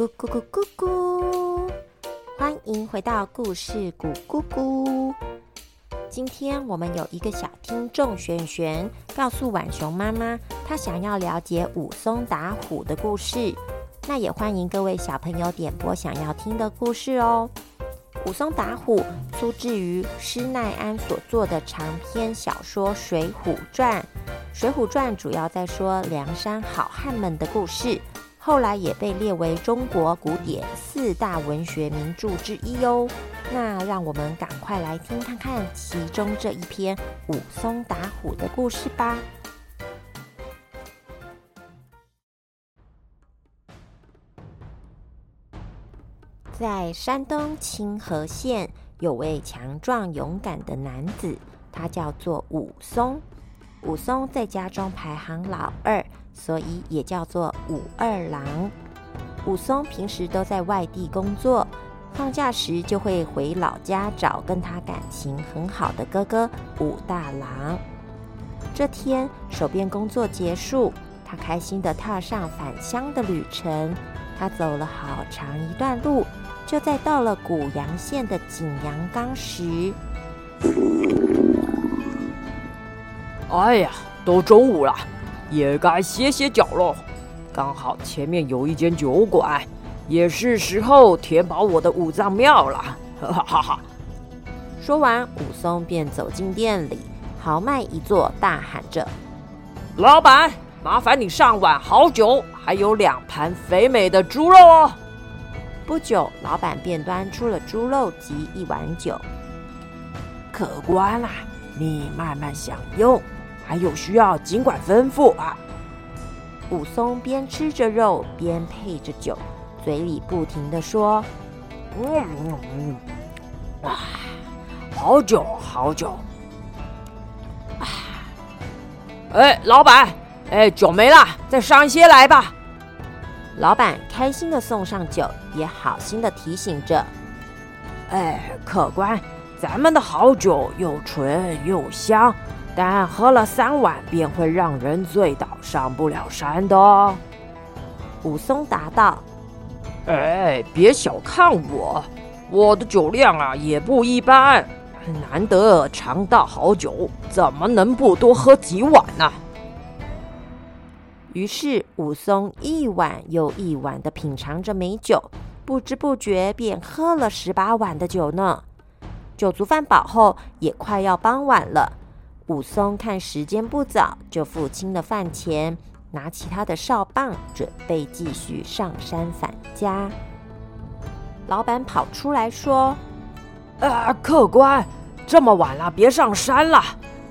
咕咕咕咕咕！欢迎回到故事咕咕咕。今天我们有一个小听众璇璇告诉浣熊妈妈，她想要了解武松打虎的故事。那也欢迎各位小朋友点播想要听的故事哦。武松打虎出自于施耐庵所作的长篇小说《水浒传》。《水浒传》主要在说梁山好汉们的故事，后来也被列为中国古典四大文学名著之一哦。那让我们赶快来听看看其中这一篇武松打虎的故事吧。在山东清河县，有位强壮勇敢的男子，他叫做武松。武松在家中排行老二，所以也叫做武二郎。武松平时都在外地工作，放假时就会回老家找跟他感情很好的哥哥武大郎。这天手边工作结束，他开心地踏上返乡的旅程。他走了好长一段路，就在到了古阳县的景阳冈时。哎呀，都中午了，也该歇歇脚喽。刚好前面有一间酒馆，也是时候填饱我的五脏庙了。哈哈哈！说完，武松便走进店里，豪迈一坐，大喊着：“老板，麻烦你上碗好酒，还有两盘肥美的猪肉哦。”不久，老板便端出了猪肉及一碗酒。客官啊，你慢慢享用。还有需要，尽管吩咐啊！武松边吃着肉，边配着酒，嘴里不停的说：“嗯嗯，啊，好酒，好酒！”啊，哎，老板，哎，酒没了，再上一些来吧。老板开心的送上酒，也好心的提醒着：“哎，客官，咱们的好酒又纯又香。”但喝了三碗便会让人醉倒，上不了山的。武松答道：“哎，别小看我，我的酒量啊也不一般，难得尝到好酒，怎么能不多喝几碗呢？”于是武松一碗又一碗的品尝着美酒，不知不觉便喝了十八碗的酒呢。酒足饭饱后，也快要傍晚了。武松看时间不早，就付清了饭钱，拿起他的哨棒，准备继续上山返家。老板跑出来说：“啊，客官，这么晚了，别上山了。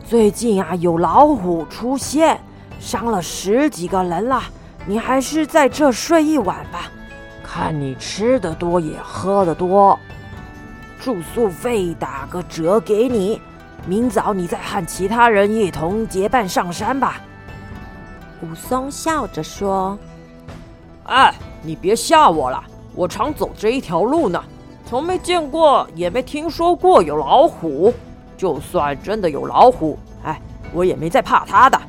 最近啊，有老虎出现，伤了十几个人了。你还是在这睡一晚吧。看你吃的多，也喝的多，住宿费打个折给你。”明早你再和其他人一同结伴上山吧。”武松笑着说。“哎，你别吓我了，我常走这一条路呢，从没见过，也没听说过有老虎。就算真的有老虎，哎，我也没在怕他的。”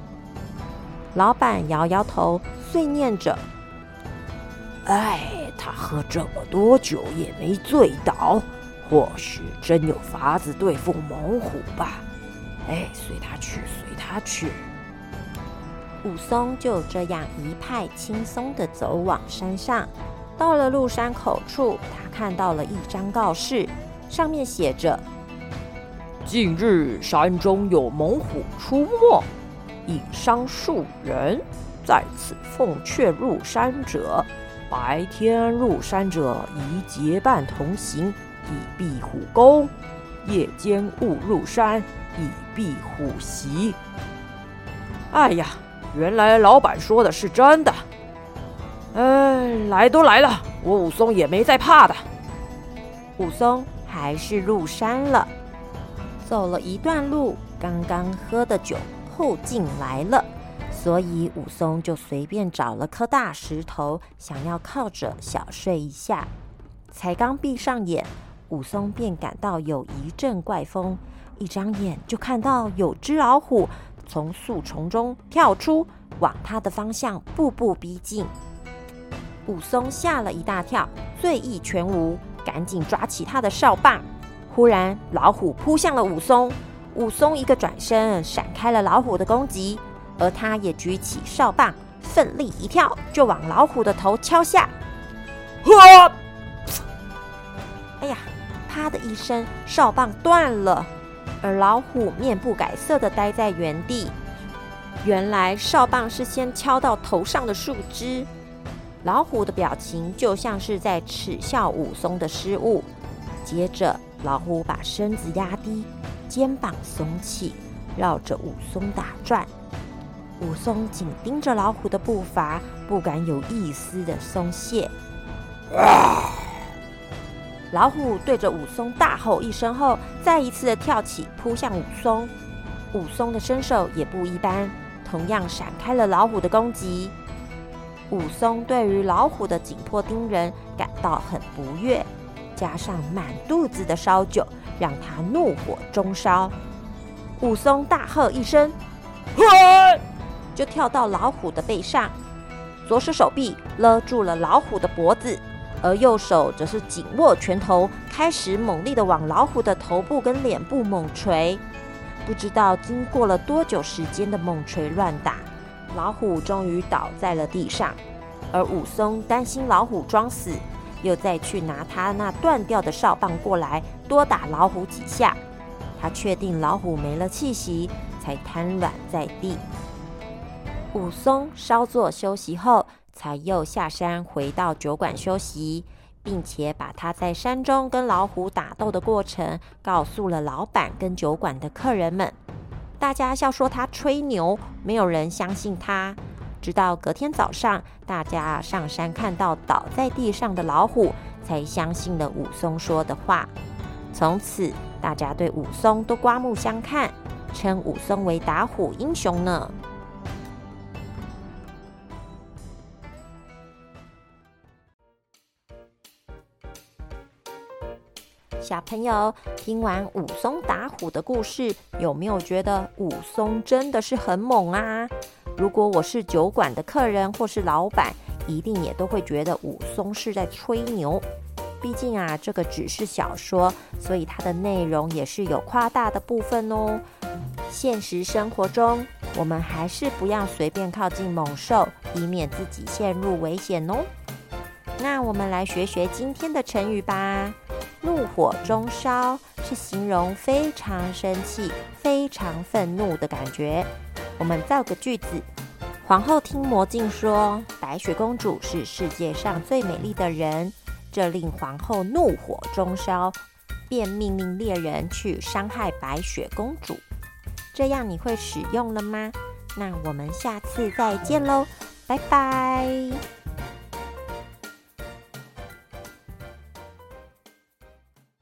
老板摇摇头，碎念着：“哎，他喝这么多酒也没醉倒。”或许真有法子对付猛虎吧？哎，随他去，随他去。武松就这样一派轻松的走往山上。到了鹿山口处，他看到了一张告示，上面写着：“近日山中有猛虎出没，已伤数人，在此奉劝入山者，白天入山者宜结伴同行。”以避虎攻，夜间勿入山，以避虎袭。哎呀，原来老板说的是真的。哎，来都来了，我武松也没在怕的。武松还是入山了，走了一段路，刚刚喝的酒后劲来了，所以武松就随便找了颗大石头，想要靠着小睡一下。才刚闭上眼。武松便感到有一阵怪风，一张眼就看到有只老虎从树丛中跳出，往他的方向步步逼近。武松吓了一大跳，醉意全无，赶紧抓起他的哨棒。忽然，老虎扑向了武松，武松一个转身，闪开了老虎的攻击，而他也举起哨棒，奋力一跳，就往老虎的头敲下。啊！哎呀！啪的一声，哨棒断了，而老虎面不改色的待在原地。原来哨棒是先敲到头上的树枝。老虎的表情就像是在耻笑武松的失误。接着，老虎把身子压低，肩膀耸起，绕着武松打转。武松紧盯着老虎的步伐，不敢有一丝的松懈。老虎对着武松大吼一声后，再一次的跳起，扑向武松。武松的身手也不一般，同样闪开了老虎的攻击。武松对于老虎的紧迫盯人感到很不悦，加上满肚子的烧酒，让他怒火中烧。武松大喝一声，就跳到老虎的背上，左手手臂勒住了老虎的脖子。而右手则是紧握拳头，开始猛力的往老虎的头部跟脸部猛捶。不知道经过了多久时间的猛捶乱打，老虎终于倒在了地上。而武松担心老虎装死，又再去拿他那断掉的哨棒过来，多打老虎几下。他确定老虎没了气息，才瘫软在地。武松稍作休息后。才又下山回到酒馆休息，并且把他在山中跟老虎打斗的过程告诉了老板跟酒馆的客人们。大家笑说他吹牛，没有人相信他。直到隔天早上，大家上山看到倒在地上的老虎，才相信了武松说的话。从此，大家对武松都刮目相看，称武松为打虎英雄呢。小朋友听完武松打虎的故事，有没有觉得武松真的是很猛啊？如果我是酒馆的客人或是老板，一定也都会觉得武松是在吹牛。毕竟啊，这个只是小说，所以它的内容也是有夸大的部分哦。现实生活中，我们还是不要随便靠近猛兽，以免自己陷入危险哦。那我们来学学今天的成语吧。怒火中烧是形容非常生气、非常愤怒的感觉。我们造个句子：皇后听魔镜说白雪公主是世界上最美丽的人，这令皇后怒火中烧，便命令猎人去伤害白雪公主。这样你会使用了吗？那我们下次再见喽，拜拜。